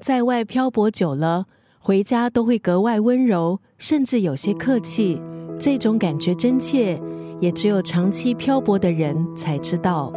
在外漂泊久了，回家都会格外温柔，甚至有些客气。这种感觉真切，也只有长期漂泊的人才知道。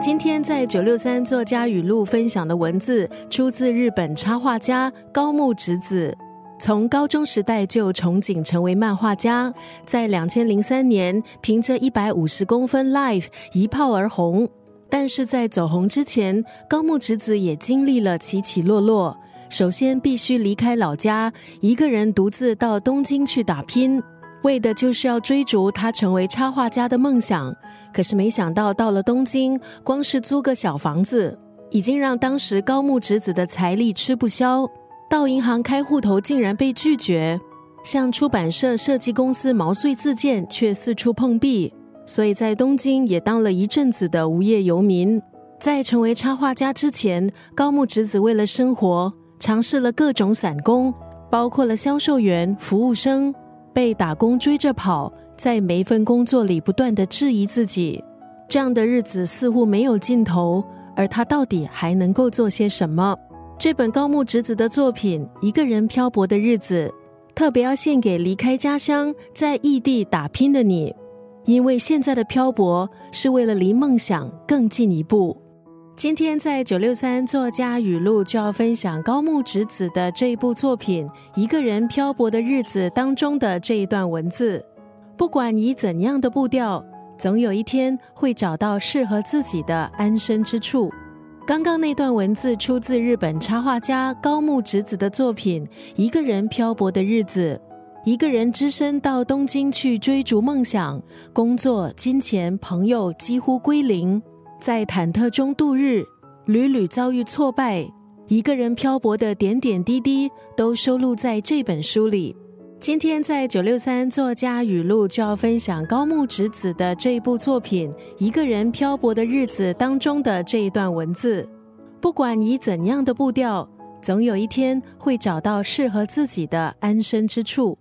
今天在九六三作家语录分享的文字，出自日本插画家高木直子。从高中时代就憧憬成为漫画家，在两千零三年凭着一百五十公分 Life 一炮而红。但是在走红之前，高木直子也经历了起起落落。首先，必须离开老家，一个人独自到东京去打拼，为的就是要追逐他成为插画家的梦想。可是没想到，到了东京，光是租个小房子，已经让当时高木直子的财力吃不消。到银行开户头竟然被拒绝，向出版社、设计公司毛遂自荐，却四处碰壁。所以在东京也当了一阵子的无业游民。在成为插画家之前，高木直子为了生活，尝试了各种散工，包括了销售员、服务生，被打工追着跑，在每一份工作里不断的质疑自己。这样的日子似乎没有尽头，而他到底还能够做些什么？这本高木直子的作品《一个人漂泊的日子》，特别要献给离开家乡在异地打拼的你，因为现在的漂泊是为了离梦想更进一步。今天在九六三作家语录就要分享高木直子的这一部作品《一个人漂泊的日子》当中的这一段文字：不管以怎样的步调，总有一天会找到适合自己的安身之处。刚刚那段文字出自日本插画家高木直子的作品《一个人漂泊的日子》。一个人只身到东京去追逐梦想，工作、金钱、朋友几乎归零，在忐忑中度日，屡屡遭遇挫败。一个人漂泊的点点滴滴都收录在这本书里。今天在九六三作家语录就要分享高木直子的这部作品《一个人漂泊的日子》当中的这一段文字：不管以怎样的步调，总有一天会找到适合自己的安身之处。